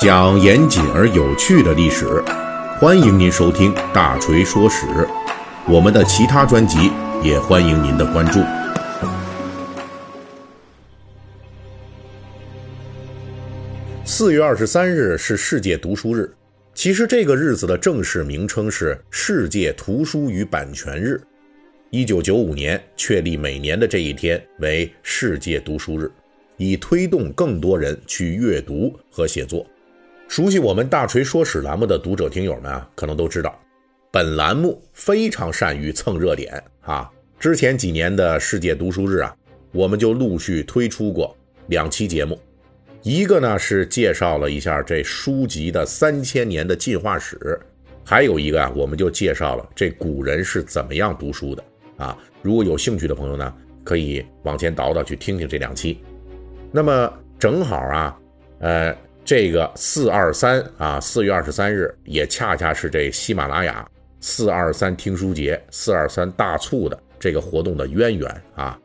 讲严谨而有趣的历史，欢迎您收听《大锤说史》。我们的其他专辑也欢迎您的关注。四月二十三日是世界读书日，其实这个日子的正式名称是世界图书与版权日。一九九五年确立每年的这一天为世界读书日，以推动更多人去阅读和写作。熟悉我们大锤说史栏目的读者听友们啊，可能都知道，本栏目非常善于蹭热点啊。之前几年的世界读书日啊，我们就陆续推出过两期节目，一个呢是介绍了一下这书籍的三千年的进化史，还有一个啊，我们就介绍了这古人是怎么样读书的啊。如果有兴趣的朋友呢，可以往前倒倒去听听这两期。那么正好啊，呃。这个四二三啊，四月二十三日也恰恰是这喜马拉雅四二三听书节、四二三大促的这个活动的渊源啊。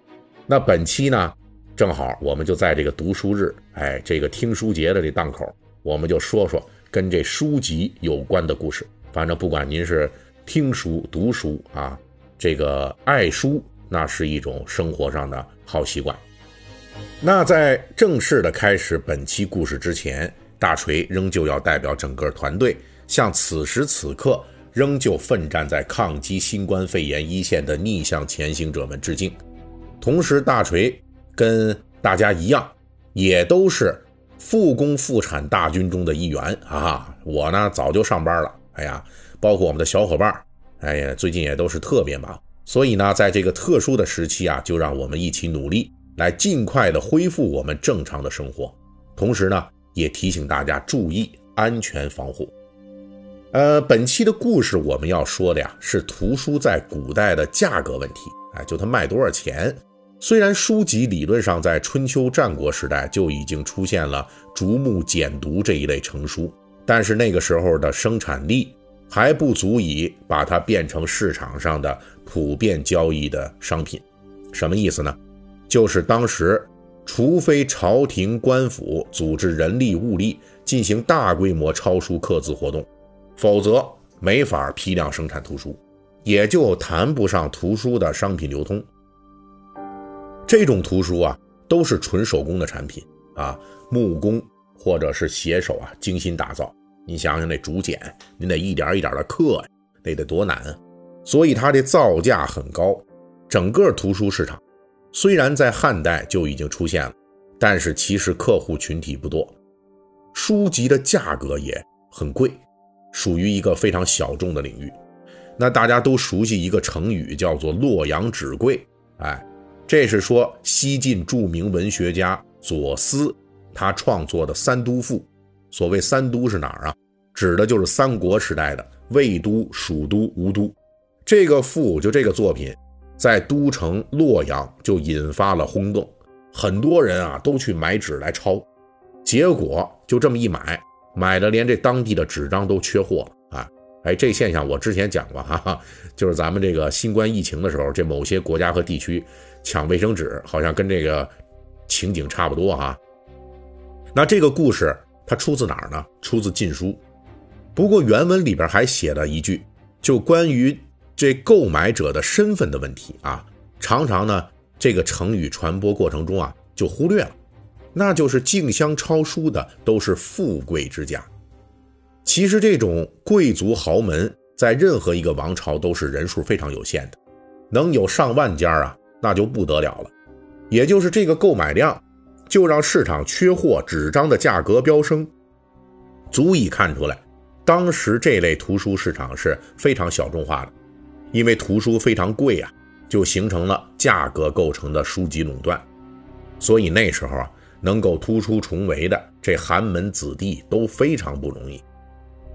那本期呢，正好我们就在这个读书日，哎，这个听书节的这档口，我们就说说跟这书籍有关的故事。反正不管您是听书、读书啊，这个爱书，那是一种生活上的好习惯。那在正式的开始本期故事之前，大锤仍旧要代表整个团队，向此时此刻仍旧奋战在抗击新冠肺炎一线的逆向前行者们致敬。同时，大锤跟大家一样，也都是复工复产大军中的一员啊。我呢，早就上班了。哎呀，包括我们的小伙伴，哎呀，最近也都是特别忙。所以呢，在这个特殊的时期啊，就让我们一起努力。来尽快的恢复我们正常的生活，同时呢，也提醒大家注意安全防护。呃，本期的故事我们要说的呀，是图书在古代的价格问题。哎，就它卖多少钱？虽然书籍理论上在春秋战国时代就已经出现了竹木简牍这一类成书，但是那个时候的生产力还不足以把它变成市场上的普遍交易的商品。什么意思呢？就是当时，除非朝廷官府组织人力物力进行大规模抄书刻字活动，否则没法批量生产图书，也就谈不上图书的商品流通。这种图书啊，都是纯手工的产品啊，木工或者是写手啊精心打造。你想想那竹简，你得一点一点的刻呀，那得多难啊！所以它的造价很高，整个图书市场。虽然在汉代就已经出现了，但是其实客户群体不多，书籍的价格也很贵，属于一个非常小众的领域。那大家都熟悉一个成语，叫做“洛阳纸贵”。哎，这是说西晋著名文学家左思他创作的《三都赋》。所谓“三都”是哪儿啊？指的就是三国时代的魏都、蜀都、吴都。这个赋就这个作品。在都城洛阳就引发了轰动，很多人啊都去买纸来抄，结果就这么一买，买的连这当地的纸张都缺货了啊！哎，这现象我之前讲过哈，哈，就是咱们这个新冠疫情的时候，这某些国家和地区抢卫生纸，好像跟这个情景差不多哈。那这个故事它出自哪儿呢？出自《禁书》，不过原文里边还写了一句，就关于。这购买者的身份的问题啊，常常呢，这个成语传播过程中啊就忽略了，那就是竞相抄书的都是富贵之家。其实这种贵族豪门在任何一个王朝都是人数非常有限的，能有上万家啊，那就不得了了。也就是这个购买量，就让市场缺货，纸张的价格飙升，足以看出来，当时这类图书市场是非常小众化的。因为图书非常贵啊，就形成了价格构成的书籍垄断，所以那时候啊，能够突出重围的这寒门子弟都非常不容易。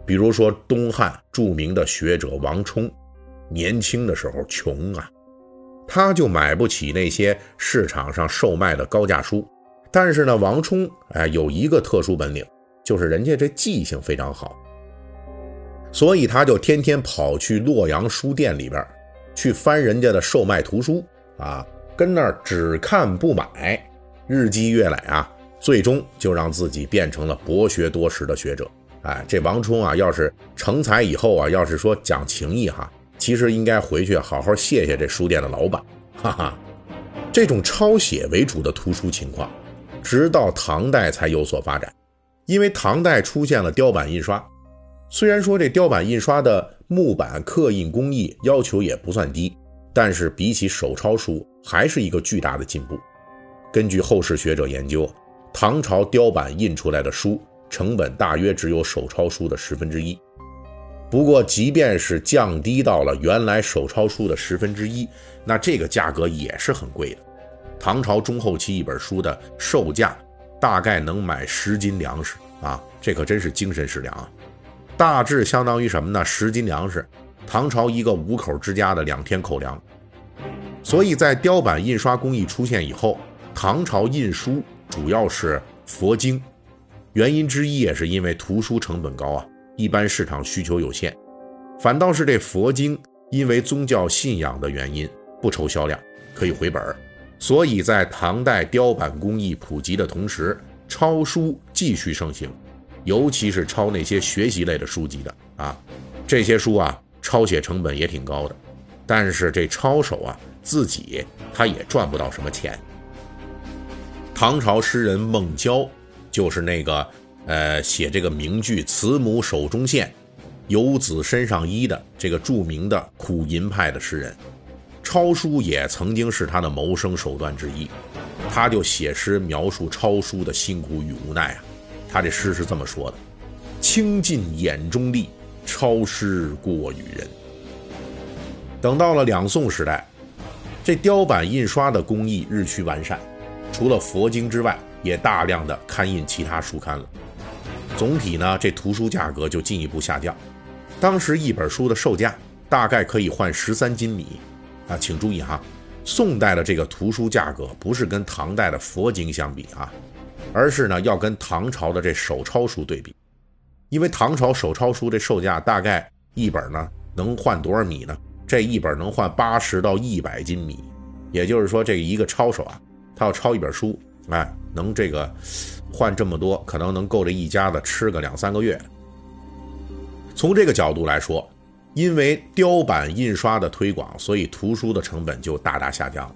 比如说东汉著名的学者王充，年轻的时候穷啊，他就买不起那些市场上售卖的高价书。但是呢，王充哎有一个特殊本领，就是人家这记性非常好。所以他就天天跑去洛阳书店里边，去翻人家的售卖图书啊，跟那儿只看不买。日积月累啊，最终就让自己变成了博学多识的学者。哎，这王充啊，要是成才以后啊，要是说讲情义哈，其实应该回去好好谢谢这书店的老板。哈哈，这种抄写为主的图书情况，直到唐代才有所发展。因为唐代出现了雕版印刷，虽然说这雕版印刷的木板刻印工艺要求也不算低，但是比起手抄书还是一个巨大的进步。根据后世学者研究，唐朝雕版印出来的书。成本大约只有手抄书的十分之一。不过，即便是降低到了原来手抄书的十分之一，那这个价格也是很贵的。唐朝中后期一本书的售价大概能买十斤粮食啊，这可真是精神食粮啊！大致相当于什么呢？十斤粮食，唐朝一个五口之家的两天口粮。所以在雕版印刷工艺出现以后，唐朝印书主要是佛经。原因之一也是因为图书成本高啊，一般市场需求有限，反倒是这佛经因为宗教信仰的原因不愁销量，可以回本儿，所以在唐代雕版工艺普及的同时，抄书继续盛行，尤其是抄那些学习类的书籍的啊，这些书啊抄写成本也挺高的，但是这抄手啊自己他也赚不到什么钱。唐朝诗人孟郊。就是那个，呃，写这个名句“慈母手中线，游子身上衣”的这个著名的苦吟派的诗人，抄书也曾经是他的谋生手段之一。他就写诗描述抄书的辛苦与无奈啊。他这诗是这么说的：“倾尽眼中力，抄诗过与人。”等到了两宋时代，这雕版印刷的工艺日趋完善，除了佛经之外。也大量的刊印其他书刊了，总体呢，这图书价格就进一步下降。当时一本书的售价大概可以换十三斤米，啊，请注意哈，宋代的这个图书价格不是跟唐代的佛经相比啊，而是呢要跟唐朝的这手抄书对比，因为唐朝手抄书这售价大概一本呢能换多少米呢？这一本能换八十到一百斤米，也就是说这一个抄手啊，他要抄一本书。哎，能这个换这么多，可能能够这一家子吃个两三个月。从这个角度来说，因为雕版印刷的推广，所以图书的成本就大大下降。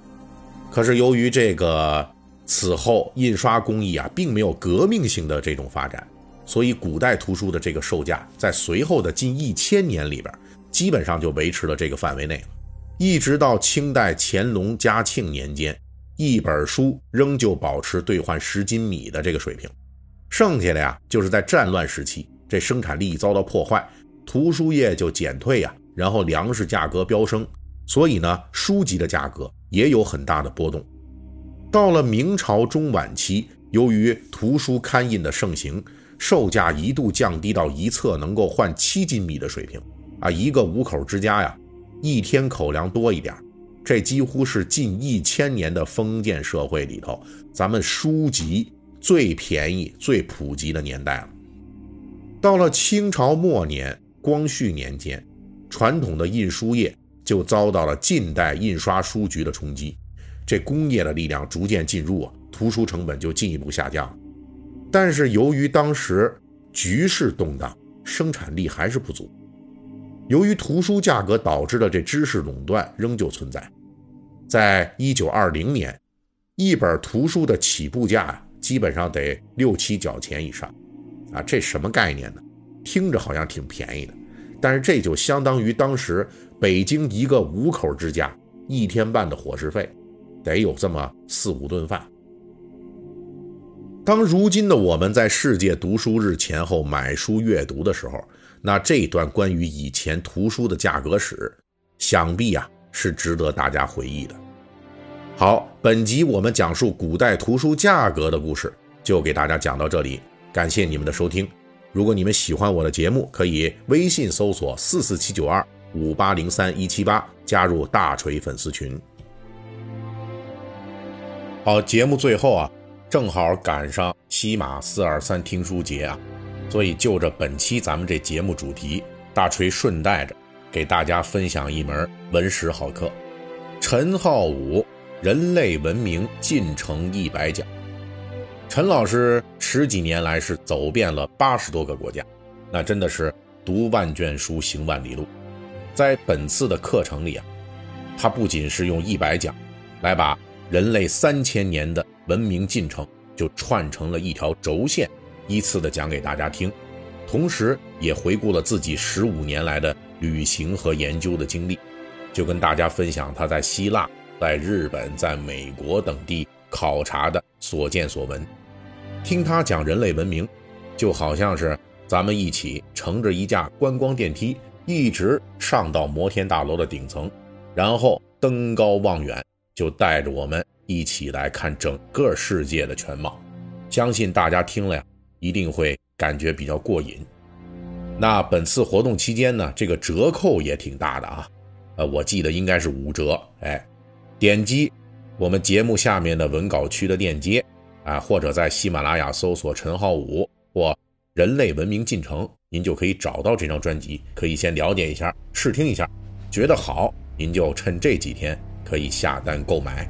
可是由于这个此后印刷工艺啊，并没有革命性的这种发展，所以古代图书的这个售价，在随后的近一千年里边，基本上就维持了这个范围内了，一直到清代乾隆、嘉庆年间。一本书仍旧保持兑换十斤米的这个水平，剩下的呀，就是在战乱时期，这生产力遭到破坏，图书业就减退呀，然后粮食价格飙升，所以呢，书籍的价格也有很大的波动。到了明朝中晚期，由于图书刊印的盛行，售价一度降低到一册能够换七斤米的水平，啊，一个五口之家呀，一天口粮多一点。这几乎是近一千年的封建社会里头，咱们书籍最便宜、最普及的年代了。到了清朝末年、光绪年间，传统的印书业就遭到了近代印刷书局的冲击，这工业的力量逐渐进入啊，图书成本就进一步下降。但是由于当时局势动荡，生产力还是不足。由于图书价格导致的这知识垄断仍旧存在，在一九二零年，一本图书的起步价基本上得六七角钱以上，啊，这什么概念呢？听着好像挺便宜的，但是这就相当于当时北京一个五口之家一天半的伙食费，得有这么四五顿饭。当如今的我们在世界读书日前后买书阅读的时候，那这段关于以前图书的价格史，想必啊是值得大家回忆的。好，本集我们讲述古代图书价格的故事，就给大家讲到这里。感谢你们的收听。如果你们喜欢我的节目，可以微信搜索四四七九二五八零三一七八，加入大锤粉丝群。好，节目最后啊，正好赶上西马四二三听书节啊。所以，就着本期咱们这节目主题，大锤顺带着给大家分享一门文史好课，《陈浩武人类文明进程一百讲》。陈老师十几年来是走遍了八十多个国家，那真的是读万卷书，行万里路。在本次的课程里啊，他不仅是用一百讲来把人类三千年的文明进程就串成了一条轴线，依次的讲给大家听，同时也回顾了自己十五年来的旅行和研究的经历，就跟大家分享他在希腊、在日本、在美国等地考察的所见所闻。听他讲人类文明，就好像是咱们一起乘着一架观光电梯，一直上到摩天大楼的顶层，然后登高望远，就带着我们一起来看整个世界的全貌。相信大家听了呀，一定会感觉比较过瘾。那本次活动期间呢，这个折扣也挺大的啊，呃，我记得应该是五折。哎，点击我们节目下面的文稿区的链接。啊，或者在喜马拉雅搜索陈浩武或人类文明进程，您就可以找到这张专辑，可以先了解一下，试听一下，觉得好，您就趁这几天可以下单购买。